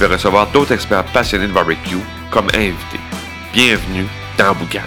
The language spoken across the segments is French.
vais recevoir d'autres experts passionnés de barbecue comme invités. Bienvenue dans Boucan.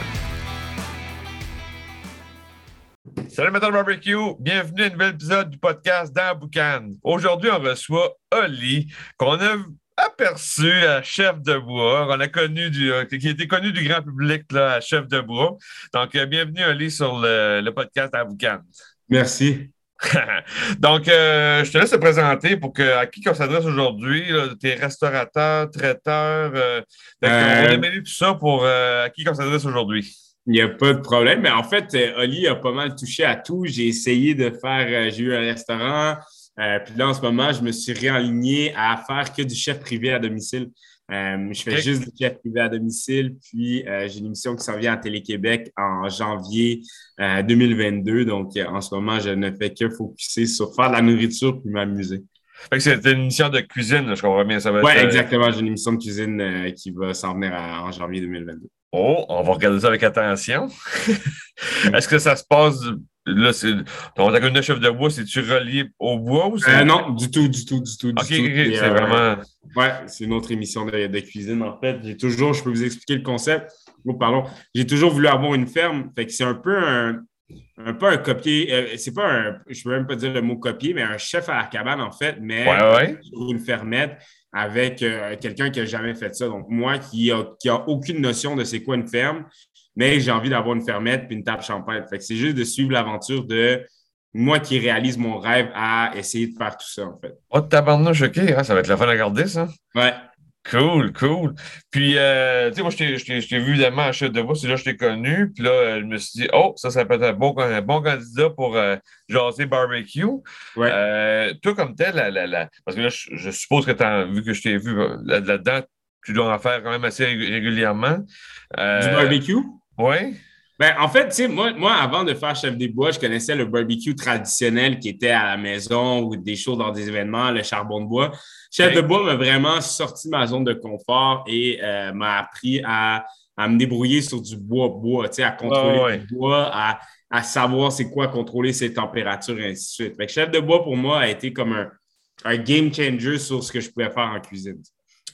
Salut Metal Barbecue, bienvenue à un nouvel épisode du podcast dans Boucan. Aujourd'hui, on reçoit Oli, qu'on a aperçu à Chef de Bois. On a connu du, euh, qui a été connu du grand public là, à Chef de Bois. Donc, euh, bienvenue Oli sur le, le podcast dans Boucan. Merci. Donc, euh, je te laisse te présenter pour que, à qui on s'adresse aujourd'hui. Tes restaurateurs, traiteurs, euh, on Euh, démêler tout ça pour euh, à qui on s'adresse aujourd'hui? Il n'y a pas de problème. Mais en fait, euh, Oli a pas mal touché à tout. J'ai essayé de faire, j'ai eu un restaurant. puis là, en ce moment, je me suis réaligné à faire que du chef privé à domicile. Euh, je fais juste du chef privé à domicile. Puis euh, j'ai une émission qui s'en vient à Télé-Québec en janvier euh, 2022. Donc, euh, en ce moment, je ne fais que focuser sur faire de la nourriture puis m'amuser. Fait que c'est une émission de cuisine, je comprends bien. Ça va être, Oui, euh, exactement. J'ai une émission de cuisine euh, qui va s'en venir à- en janvier 2022. Oh, on va regarder ça avec attention. Est-ce que ça se passe. Là, c'est. Ton ta de chef de bois, c'est-tu relié au bois ou c'est. Euh, non, du tout, du tout, du tout. Du Ok, tout. c'est euh, vraiment. Ouais, c'est une autre émission de, de cuisine, en fait. J'ai toujours, je peux vous expliquer le concept. Oh, pardon. J'ai toujours voulu avoir une ferme. Fait que c'est un peu un, un peu un copier. euh, c'est pas un, je peux même pas dire le mot copier, mais un chef à la cabane, en fait, mais Ouais, ouais. sur une fermette avec euh, quelqu'un qui a jamais fait ça. Donc, moi qui a, qui a aucune notion de c'est quoi une ferme, mais j'ai envie d'avoir une fermette puis une table champagne. Fait que c'est juste de suivre l'aventure de moi qui réalise mon rêve à essayer de faire tout ça, en fait. Oh, tabarnouche, OK. hein, ça va être la fun à regarder, ça. Ouais. Cool, cool. Puis, euh, tu sais, moi, je t'ai- vu évidemment à Chef de Bois, c'est là que je t'ai connu. Puis là, euh, je me suis dit, oh, ça, ça peut être un bon, un bon candidat pour euh, jaser barbecue. Ouais. Euh, toi, comme tel, la, la- la- parce que là, je, je suppose que vu que je t'ai vu euh, là- là-dedans, tu dois en faire quand même assez rég- régulièrement. Du barbecue? Oui. Ben, en fait, tu moi, moi, avant de faire Chef des Bois, je connaissais le barbecue traditionnel qui était à la maison ou des shows dans des événements, le charbon de bois. Chef de Bois m'a vraiment sorti de ma zone de confort et euh, m'a appris à, à me débrouiller sur du bois-bois, tu sais, à contrôler Ouais, ouais. du bois, à, à savoir c'est quoi contrôler ses températures et ainsi de suite. Fait que Chef de Bois, pour moi, a été comme un, un game changer sur ce que je pouvais faire en cuisine.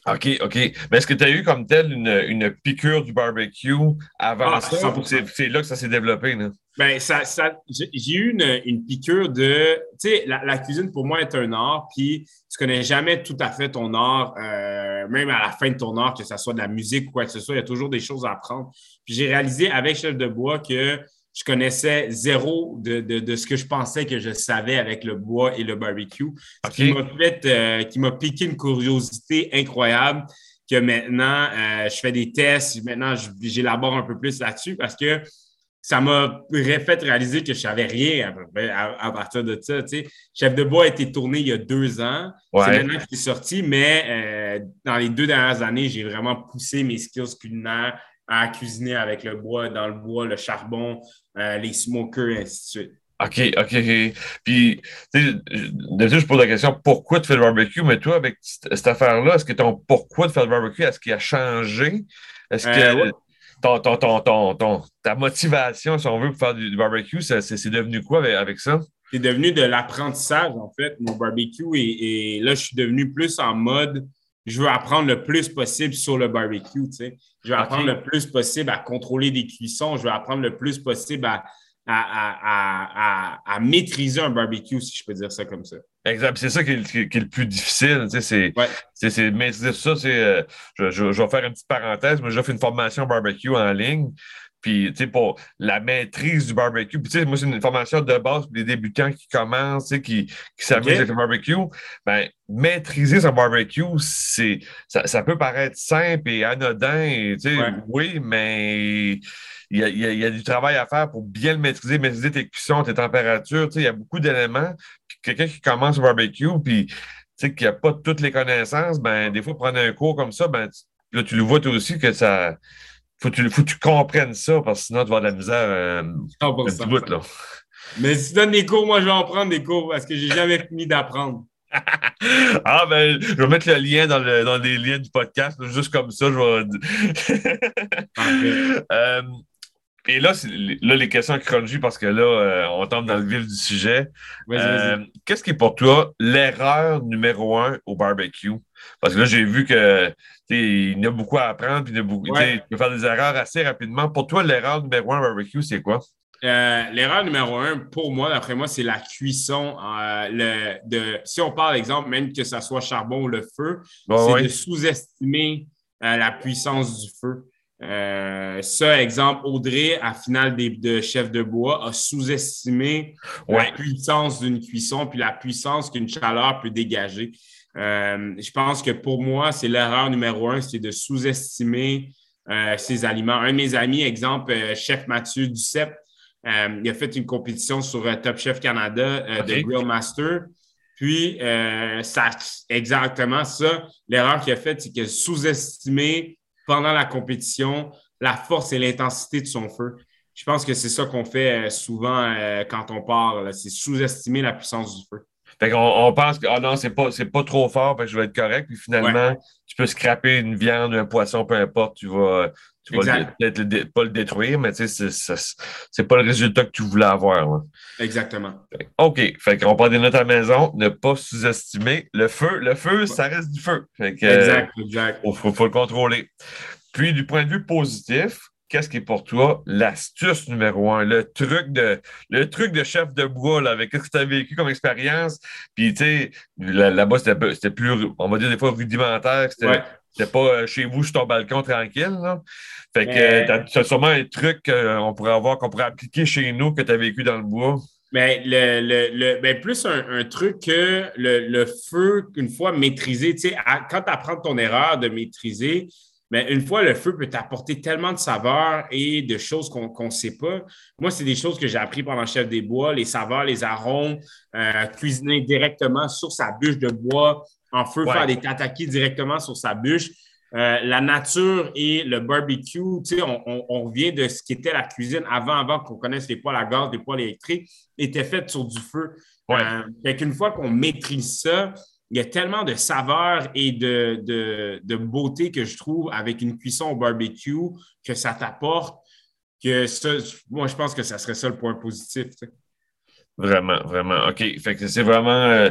OK, OK. Mais est-ce que tu as eu comme tel une, une piqûre du barbecue avant Ah, ça? 100%. ou C'est là que ça s'est développé, là? Ben, ça, ça, j'ai j'ai eu une, une piqûre de. Tu sais, la, la cuisine pour moi est un art, puis tu connais jamais tout à fait ton art, euh, même à la fin de ton art, que ce soit de la musique ou quoi que ce soit, il y a toujours des choses à apprendre. Puis j'ai réalisé avec Chef de Bois que je connaissais zéro de, de, de ce que je pensais que je savais avec le bois et le barbecue. Ce qui m'a fait, euh, qui m'a piqué une curiosité incroyable que maintenant, euh, je fais des tests, maintenant, j'élabore un peu plus là-dessus parce que ça m'a fait réaliser que je savais rien à, partir de ça. tu sais. Chef de bois a été tourné il y a deux ans. Ouais. C'est maintenant qu'il est sorti, mais euh, dans les deux dernières années, j'ai vraiment poussé mes skills culinaires à cuisiner avec le bois, dans le bois, le charbon, euh, les smokers, et ainsi de suite. OK, OK, OK. Puis, tu sais, déjà, je pose la question pourquoi tu fais le barbecue, mais toi, avec cette affaire-là, est-ce que ton pourquoi de faire le barbecue, est-ce qu'il a changé? Est-ce que Euh, ouais. ton, ton, ton, ton, ta motivation, si on veut, pour faire du, barbecue, c'est c'est devenu quoi avec, avec ça? C'est devenu de l'apprentissage, en fait, mon barbecue. Et, et là, je suis devenu plus en mode, je veux apprendre le plus possible sur le barbecue, tu sais. Je veux apprendre le plus possible à contrôler des cuissons. Je veux apprendre le plus possible à, à, à, à, maîtriser un barbecue, si je peux dire ça comme ça. Exact. C'est ça qui est, qui est- le plus difficile. Tu sais, c'est, Ouais. maîtriser ça. C'est, euh, je, je- je vais faire une petite parenthèse, mais j'ai fait une formation barbecue en ligne. Puis, tu sais, pour la maîtrise du barbecue. Puis, tu sais, moi, c'est une formation de base pour les débutants qui commencent, tu sais, qui, qui s'amusent avec le barbecue. Ben, maîtriser son barbecue, c'est, ça, ça peut paraître simple et anodin, et, tu sais, Ouais. oui, mais il y, a, il y a- il y a du travail à faire pour bien le maîtriser, maîtriser tes cuissons, tes températures. Tu sais, il y a beaucoup d'éléments. Puis quelqu'un qui commence au barbecue, puis sais, qui n'a pas toutes les connaissances, ben, des fois, prendre un cours comme ça, ben, tu, là, tu le vois toi aussi que ça. Faut que tu, faut que tu comprennes ça, parce que sinon, tu vas avoir de la misère euh, bout, là. Mais si tu donnes des cours, moi, je vais en prendre des cours parce que j'ai jamais fini d'apprendre. ah, ben, je vais mettre le lien dans, le, dans les liens du podcast, juste comme ça, je vais. euh, et là, là, les questions chronologie, parce que là, euh, on tombe dans le vif du sujet. Euh, qu'est-ce qui est pour toi l'erreur numéro un au barbecue? Parce que là, j'ai vu que il y a beaucoup à apprendre, puis beaucoup, tu peux faire des erreurs assez rapidement. Pour toi, l'erreur numéro un au barbecue, c'est quoi? Euh, l'erreur numéro un, pour moi, d'après moi, c'est la cuisson. le, de, si on parle, exemple, même que ce soit charbon ou le feu, c'est de sous-estimer la puissance du feu. Euh, ça, exemple, Audrey, à finale de Chef de bois, a sous-estimé la puissance d'une cuisson puis la puissance qu'une chaleur peut dégager. Euh, je pense que pour moi, c'est l'erreur numéro un, c'est de sous-estimer euh, ces aliments. Un de mes amis, exemple, Chef Mathieu Duceppe, il a fait une compétition sur Top Chef Canada de Grill Master. Puis, ça, exactement ça. L'erreur qu'il a faite, c'est qu'il a sous-estimé pendant la compétition la force et l'intensité de son feu. Je pense que c'est ça qu'on fait euh, souvent euh, quand on part, c'est sous-estimer la puissance du feu. Fait on pense que oh non, c'est pas, pas trop fort, que je vais être correct. Puis finalement, tu peux scraper une viande, un poisson, peu importe, tu vas, tu vas peut-être pas le détruire, mais tu sais, c'est pas le résultat que tu voulais avoir. Exactement. OK. Fait qu'on prend des notes à la maison, ne pas sous-estimer. Le feu, le feu, ça reste du feu. exact, exact. Il faut, le contrôler. Puis, du point de vue positif, qu'est-ce qui est pour toi l'astuce numéro un, le truc de, le truc de chef de bois, avec ce que tu as vécu comme expérience? Puis, tu sais, là-bas, c'était plus, on va dire des fois rudimentaire, c'était pas euh, chez vous sur ton balcon tranquille. Là. Fait que tu as sûrement un truc qu'on pourrait avoir, qu'on pourrait appliquer chez nous que tu as vécu dans le bois. Mais le, le, ben, plus un, truc que le, feu, une fois maîtrisé, tu sais, quand tu apprends ton erreur de maîtriser, mais une fois, le feu peut t'apporter tellement de saveurs et de choses qu'on ne sait pas. Moi, c'est des choses que j'ai appris pendant Chef des Bois, les saveurs, les arômes, euh, cuisiner directement sur sa bûche de bois, en feu, faire des tataki directement sur sa bûche. Euh, la nature et le barbecue, tu sais, on, on, revient de ce qu'était la cuisine avant, avant qu'on connaisse les poêles à gaz, les poêles électriques, étaient faites sur du feu. Ouais. Euh, fait qu'une fois qu'on maîtrise ça, il y a tellement de saveurs et de, de, de, beauté que je trouve avec une cuisson au barbecue que ça t'apporte que ça, moi, je pense que ça serait ça le point positif. Vraiment, vraiment. OK. Fait que c'est vraiment euh,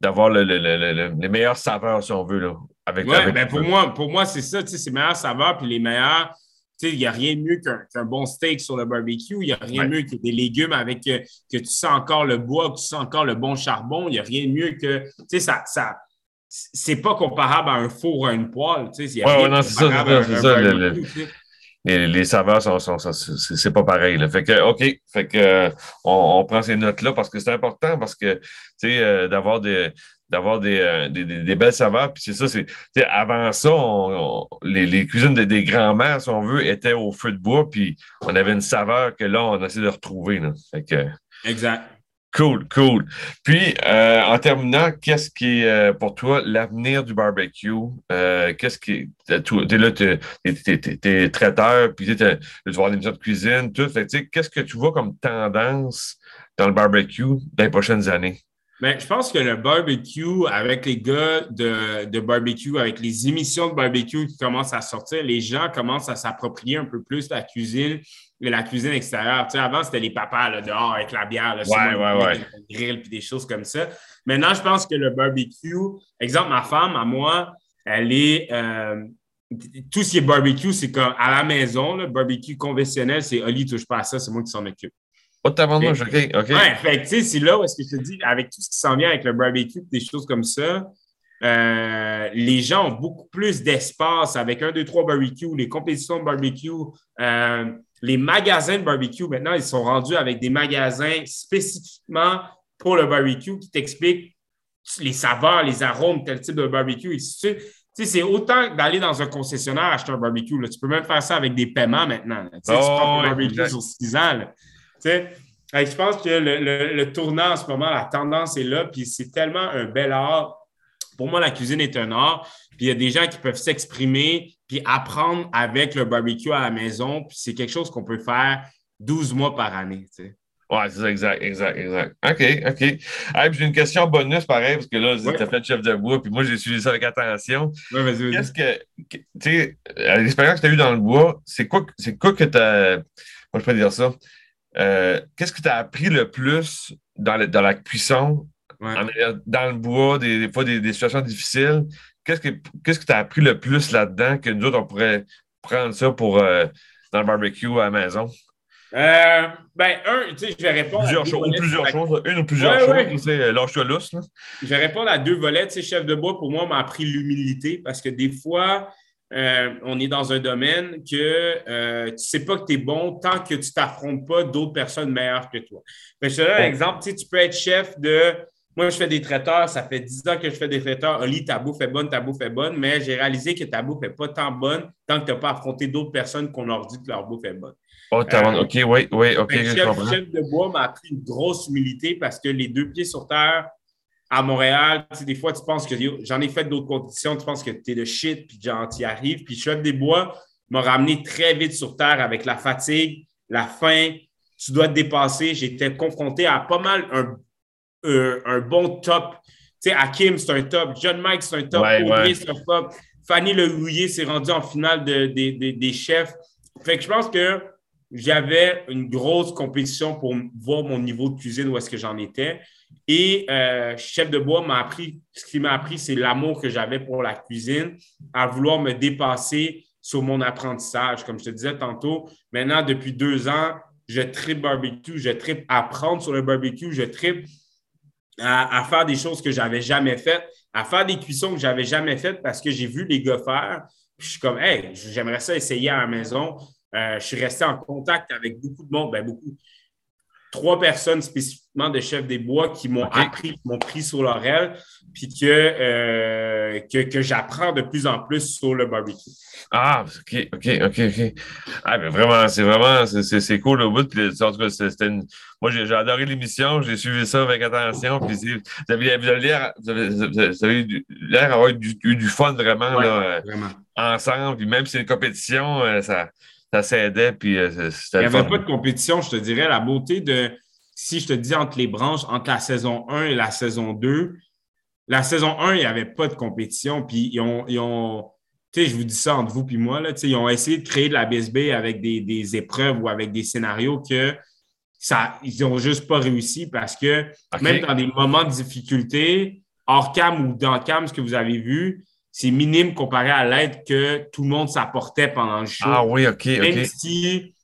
d'avoir le, les meilleures saveurs, si on veut, là, avec, ouais, ben pour, moi, pour moi, c'est ça, c'est les meilleures saveurs, puis les meilleurs. Il n'y a rien de mieux qu'un bon steak sur le barbecue. Il n'y a rien de mieux que des légumes avec euh, que tu sens encore le bois, que tu sens encore le bon charbon. Il n'y a rien de mieux que. Tu sais, ça, ça c'est pas comparable à un four ou à une poêle. Tu sais, ouais, non, c'est ça. Ça les, les, saveurs sont, sont, c'est pas pareil. Fait que, OK, fait que on, prend ces notes-là parce que c'est important parce que tu sais, euh, d'avoir des d'avoir euh, des, des, des, belles saveurs. Puis c'est ça, c'est avant ça, les, les, cuisines des, grands-mères, si on veut, étaient au feu de bois, puis on avait une saveur que là, on essaie de retrouver. Là. Fait que, exact. Cool, cool. Puis, euh, en terminant, qu'est-ce qui est euh, pour toi l'avenir du barbecue? qu'est-ce qui T'es là, t'es es, traiteur, puis tu vas des de cuisine, tout. qu'est-ce que tu vois comme tendance dans le barbecue dans les prochaines années? Mais je pense que le barbecue, avec les gars de, de, barbecue, avec les émissions de barbecue qui commencent à sortir, les gens commencent à s'approprier un peu plus la cuisine et la cuisine extérieure. Tu sais, avant, c'était les papas là, dehors avec la bière, là, ouais, ouais, ouais. grill puis des choses comme ça. Maintenant, je pense que le barbecue, exemple, ma femme, à moi, elle est. Euh, tout ce qui est barbecue, c'est comme à la maison, le barbecue conventionnel, c'est Oli, touche pas à ça, c'est moi qui s'en occupe. OK, OK. Ouais, fait tu sais, c'est là où est-ce que je te dis, avec tout ce qui s'en vient avec le barbecue, des choses comme ça, euh, les gens ont beaucoup plus d'espace avec un, deux, trois barbecues, les compétitions de barbecue, euh, les magasins de barbecue. Maintenant, ils sont rendus avec des magasins spécifiquement pour le barbecue qui t'expliquent les saveurs, les arômes, tel type de barbecue. Tu sais, c'est autant d'aller dans un concessionnaire acheter un barbecue. Tu peux même faire ça avec des paiements maintenant. Tu, sais, tu prends un oh, barbecue sur six ans. Tu sais, je pense que le, tournant en ce moment, la tendance est là, puis c'est tellement un bel art. Pour moi, la cuisine est un art, puis il y a des gens qui peuvent s'exprimer, puis apprendre avec le barbecue à la maison, puis c'est quelque chose qu'on peut faire 12 mois par année. Tu sais. Ouais, c'est ça, exact, exact, exact. OK, OK. j'ai une question bonus, pareil, parce que là, tu as fait chef de bois, puis moi, j'ai suivi ça avec attention. Oui, vas-y, Qu'est-ce que, tu sais, l'expérience que tu as eue dans le bois, c'est quoi, c'est quoi que tu as, moi, je peux dire ça, euh, qu'est-ce que tu as appris le plus dans, dans la cuisson, dans le bois, des, fois des, situations difficiles? Qu'est-ce que qu'est-ce que tu as appris le plus là-dedans que nous autres, on pourrait prendre ça pour euh, dans le barbecue à la maison? Euh, ben, un, tu sais, je vais répondre. Plusieurs, choses, plusieurs choses, une ou plusieurs choses, tu sais, lâche-toi lousse. Je vais répondre à deux volets. Tu sais, chef de bois, pour moi, m'a appris l'humilité parce que des fois, euh, on est dans un domaine que euh, tu ne sais pas que tu es bon tant que tu ne t'affrontes pas d'autres personnes meilleures que toi. je te donne un exemple. Tu, sais, tu peux être chef de. Moi, je fais des traiteurs. Ça fait 10 ans que je fais des traiteurs. Oli, ta bouffe est bonne, ta bouffe est bonne. Mais j'ai réalisé que ta bouffe n'est pas tant bonne tant que tu n'as pas affronté d'autres personnes qu'on leur dit que leur bouffe est bonne. Oh, euh, OK, oui, oui, OK. Le chef, de bois m'a appris une grosse humilité parce que les deux pieds sur terre à Montréal, tu sais, des fois, tu penses que j'en ai fait d'autres conditions, tu penses que tu es de shit, puis genre, tu y arrives. Puis chef des bois m'a ramené très vite sur terre avec la fatigue, la faim. Tu dois te dépasser. J'étais confronté à pas mal un, un, bon top. Tu sais, Hakim, c'est un top. John Mike, c'est un top. Ouais, c'est un top. Fanny Le Houillet s'est rendu en finale de, des chefs. Fait que je pense que j'avais une grosse compétition pour voir mon niveau de cuisine, où est-ce que j'en étais. Et euh, Chef de bois m'a appris, ce qui m'a appris, c'est l'amour que j'avais pour la cuisine, à vouloir me dépasser sur mon apprentissage. Comme je te disais tantôt, maintenant, depuis deux ans, je tripe barbecue, je tripe apprendre sur le barbecue, je tripe à, faire des choses que j'avais jamais faites, à faire des cuissons que j'avais jamais faites parce que j'ai vu les gars faire. je suis comme, hey, j'aimerais ça essayer à la maison. Euh, je suis resté en contact avec beaucoup de monde, ben beaucoup. Trois personnes spécifiquement de chefs des bois qui m'ont appris, qui m'ont pris sur l'oreille, puis que, euh, que, j'apprends de plus en plus sur le barbecue. Ah, OK, OK, OK, OK. Ah, ben vraiment, c'est vraiment, c'est cool au bout. en tout cas, c'était une... Moi, j'ai adoré l'émission, j'ai suivi ça avec attention. Puis vous avez, vous l'air d'avoir eu du, fun vraiment, là, vraiment. ensemble. Puis même si c'est une compétition, euh, ça ça s'aidait. Puis, euh, Il n'y avait pas de compétition, je te dirais. La beauté de, si je te dis entre les branches, entre la saison 1 et la saison 2, la saison 1, il n'y avait pas de compétition. Puis ils ont, ils ont je vous dis ça entre vous et moi, là, ils ont essayé de créer de la BSB avec des, épreuves ou avec des scénarios que ça, ils n'ont juste pas réussi parce que même dans des moments de difficulté, hors cam ou dans cam, ce que vous avez vu, c'est minime comparé à l'aide que tout le monde s'apportait pendant le show. Ah oui, OK, Même si,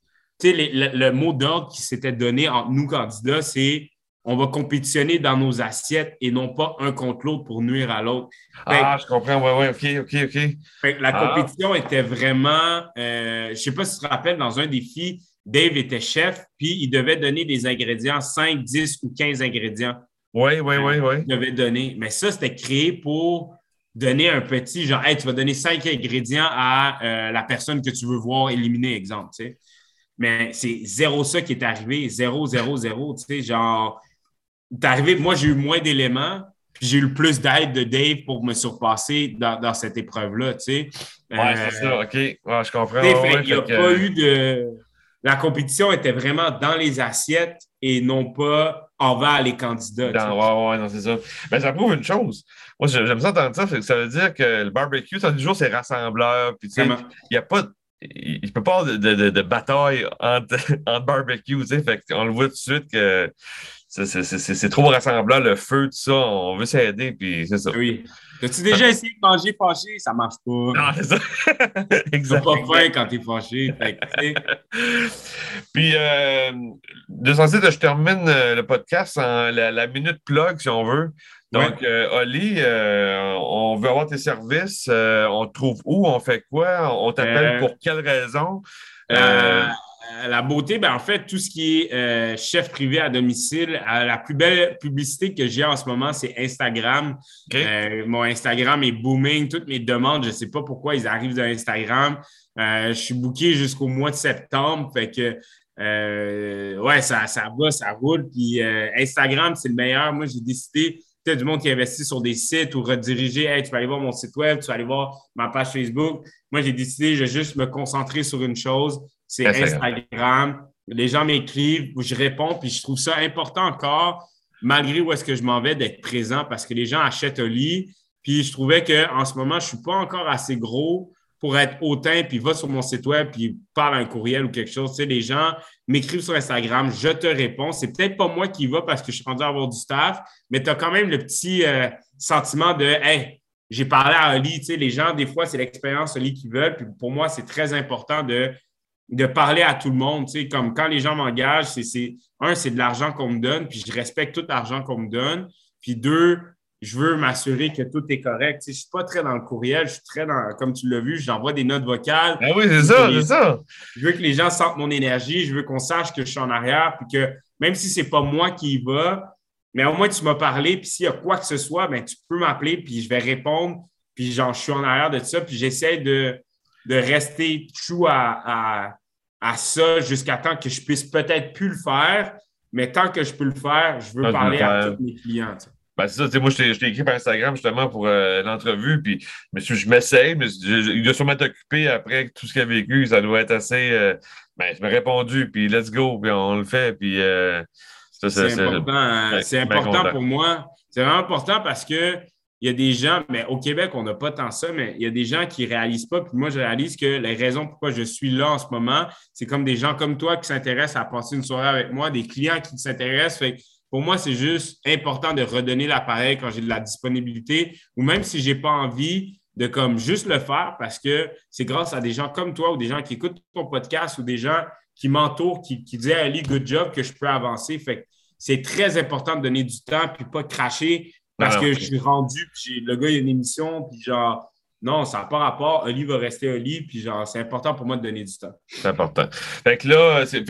tu sais, le, mot d'ordre qui s'était donné entre nous candidats, c'est on va compétitionner dans nos assiettes et non pas un contre l'autre pour nuire à l'autre. Ah, je comprends, oui, oui, OK, OK, OK. la ah. compétition était vraiment, euh, je ne sais pas si tu te rappelles, dans un défi, Dave était chef, puis il devait donner des ingrédients, 5, 10 ou 15 ingrédients. Oui, oui, oui, oui. Il devait donner. Mais ça, c'était créé pour donner un petit genre, hey, tu vas donner cinq ingrédients à euh, la personne que tu veux voir éliminer, exemple, tu sais. Mais c'est zéro ça qui est arrivé, zéro, zéro, zéro, tu sais, genre, t'es arrivé, moi j'ai eu moins d'éléments, puis j'ai eu plus d'aide de Dave pour me surpasser dans, cette épreuve-là, tu sais. Ouais, c'est ça, OK, ouais, je comprends. il n'y a pas eu de... La compétition était vraiment dans les assiettes et non pas envers les candidats. Dans, ouais, ouais, non, c'est ça. Mais ça prouve une chose. Moi, j'aime ça entendre ça. Ça veut dire que le barbecue, ça toujours c'est rassembleur. Puis, il n'y a pas. Il ne peut pas avoir de, de, bataille entre, entre barbecue, tu sais. Fait on le voit tout de suite que c'est trop rassembleur, le feu, tout ça. On veut s'aider, puis c'est ça. Oui. As-tu déjà essayé de manger fâché? Ça marche pas. Non, c'est ça. Exactement. pas faim quand t'es fâché. puis, euh, de sens je termine euh, le podcast en la minute plug, si on veut. Donc, euh, Oli, euh, on veut avoir tes services. Euh, on te trouve où? On fait quoi? On t'appelle pour quelle raison? La beauté, ben, en fait, tout ce qui est chef privé à domicile, la plus belle publicité que j'ai en ce moment, c'est Instagram. mon Instagram est booming. Toutes mes demandes, je ne sais pas pourquoi ils arrivent de Instagram. je suis booké jusqu'au mois de septembre. Fait que euh, ouais, ça, ça va, ça roule. Puis euh, Instagram, c'est le meilleur. Moi, j'ai décidé, peut-être du monde qui investit sur des sites ou rediriger, hey, tu vas aller voir mon site web, tu vas aller voir ma page Facebook. Moi, j'ai décidé, je vais juste me concentrer sur une chose, c'est Instagram. Les gens m'écrivent, je réponds, puis je trouve ça important encore, malgré où est-ce que je m'en vais, d'être présent parce que les gens achètent un lit. Puis je trouvais qu'en ce moment, je ne suis pas encore assez gros pour être hautain, puis va sur mon site web, puis parle un courriel ou quelque chose. Tu sais, les gens m'écrivent sur Instagram, je te réponds. C'est peut-être pas moi qui va parce que je suis rendu à avoir du staff, mais tu as quand même le petit euh, sentiment de Hey, j'ai parlé à Ali. Tu sais, les gens, des fois, c'est l'expérience Ali qu'ils veulent. Puis pour moi, c'est très important de, de parler à tout le monde. Tu sais, comme quand les gens m'engagent, c'est un, c'est de l'argent qu'on me donne, puis je respecte tout l'argent qu'on me donne. Puis deux, je veux m'assurer que tout est correct. je ne suis pas très dans le courriel, je suis très dans, comme tu l'as vu, j'envoie des notes vocales. Ah oui, c'est ça, c'est ça. Je veux que les gens sentent mon énergie, je veux qu'on sache que je suis en arrière, puis que même si ce n'est pas moi qui y va, mais au moins tu m'as parlé, puis s'il y a quoi que ce soit, ben, tu peux m'appeler, puis je vais répondre, puis genre, je suis en arrière de ça, puis j'essaie de, de rester true à, à, ça jusqu'à temps que je puisse peut-être plus le faire, mais tant que je peux le faire, je veux parler à tous mes clients. Ben, c'est ça, moi, je t'ai écrit par Instagram justement pour euh, l'entrevue, puis monsieur, je m'essaye, mais il doit sûrement t'occuper après tout ce qu'il a vécu, ça doit être assez. Euh, ben, je m'ai répondu, puis let's go, puis on le fait, puis. Euh, c'est important, c'est important pour moi. C'est vraiment important parce que il y a des gens, mais au Québec, on n'a pas tant ça, mais il y a des gens qui ne réalisent pas. Puis moi, je réalise que les raisons pourquoi je suis là en ce moment, c'est comme des gens comme toi qui s'intéressent à passer une soirée avec moi, des clients qui s'intéressent. Pour moi, c'est juste important de redonner l'appareil quand j'ai de la disponibilité ou même si je n'ai pas envie de comme juste le faire parce que c'est grâce à des gens comme toi ou des gens qui écoutent ton podcast ou des gens qui m'entourent, qui, disent Ali, good job, que je peux avancer. C'est très important de donner du temps puis pas cracher parce que je suis rendu, puis le gars, il y a une émission, puis genre, non, ça n'a pas rapport. Oli va rester Oli, puis genre, c'est important pour moi de donner du temps. C'est important. Fait que là, c'est,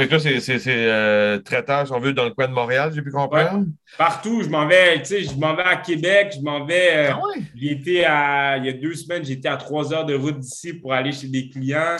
euh, traiteur, si on veut, dans le coin de Montréal, j'ai pu comprendre? Partout, je m'en vais, tu sais, je m'en vais à Québec, je m'en vais. Euh, ah à, il y a deux semaines, j'étais à trois heures de route d'ici pour aller chez des clients.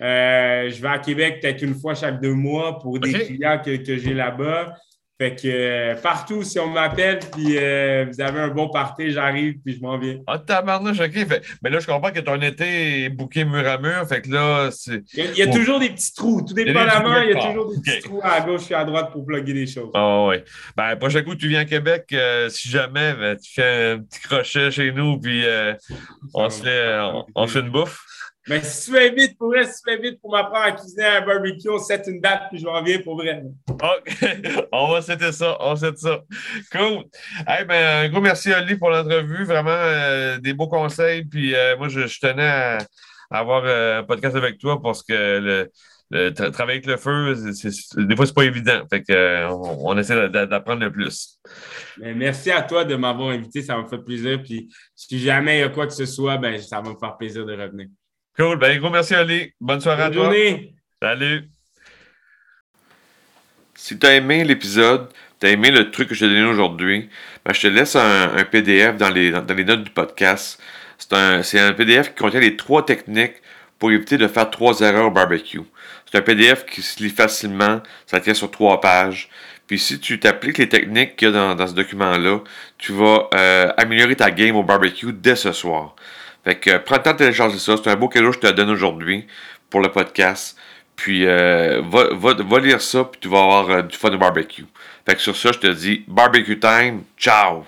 Euh, je vais à Québec peut-être une fois chaque deux mois pour des clients que, que j'ai là-bas. Fait que euh, partout, si on m'appelle, puis euh, vous avez un bon party, j'arrive, puis je m'en viens. Ah, tabarnouche, OK. mais là, je comprends que ton été est bouqué mur à mur. Fait que là, c'est. Il y a, toujours des petits trous. Tout dépendamment, il y a toujours des petits trous à gauche et à droite pour plugger des choses. Ah, oui. Ben, prochain coup, tu viens à Québec, euh, si jamais, ben, tu fais un petit crochet chez nous, puis on, se fait, on fait une bouffe. Mais si tu m'invites pour vrai, si tu m'invites pour m'apprendre à cuisiner un barbecue, on set une date puis je reviens pour vrai. OK. on va setter ça. On set ça. Cool. Hey, ben, un gros merci, Oli, pour l'entrevue. Vraiment euh, des beaux conseils. Puis euh, moi, je, tenais à, avoir euh, un podcast avec toi parce que le, travailler avec le feu, des fois, c'est pas évident. Fait que, on, essaie d'apprendre le plus. Mais merci à toi de m'avoir invité. Ça m'a fait plaisir. Puis si jamais il y a quoi que ce soit, ben, ça va me faire plaisir de revenir. Cool. Ben, gros merci, Ali. Bonne soirée à toi. journée. Salut. Si tu as aimé l'épisode, tu as aimé le truc que je t'ai donné aujourd'hui, ben, je te laisse un, PDF dans les, dans, les, notes du podcast. C'est un, un, PDF qui contient les trois techniques pour éviter de faire trois erreurs au barbecue. C'est un PDF qui se lit facilement, ça tient sur trois pages. Puis si tu t'appliques les techniques qu'il y a dans, dans ce document-là, tu vas euh, améliorer ta game au barbecue dès ce soir. Fait que prends le temps de télécharger ça. C'est un beau cadeau que je te donne aujourd'hui pour le podcast. Puis euh, va, va, va, lire ça, puis tu vas avoir euh, du fun de barbecue. Fait que sur ça, je te dis barbecue time. Ciao!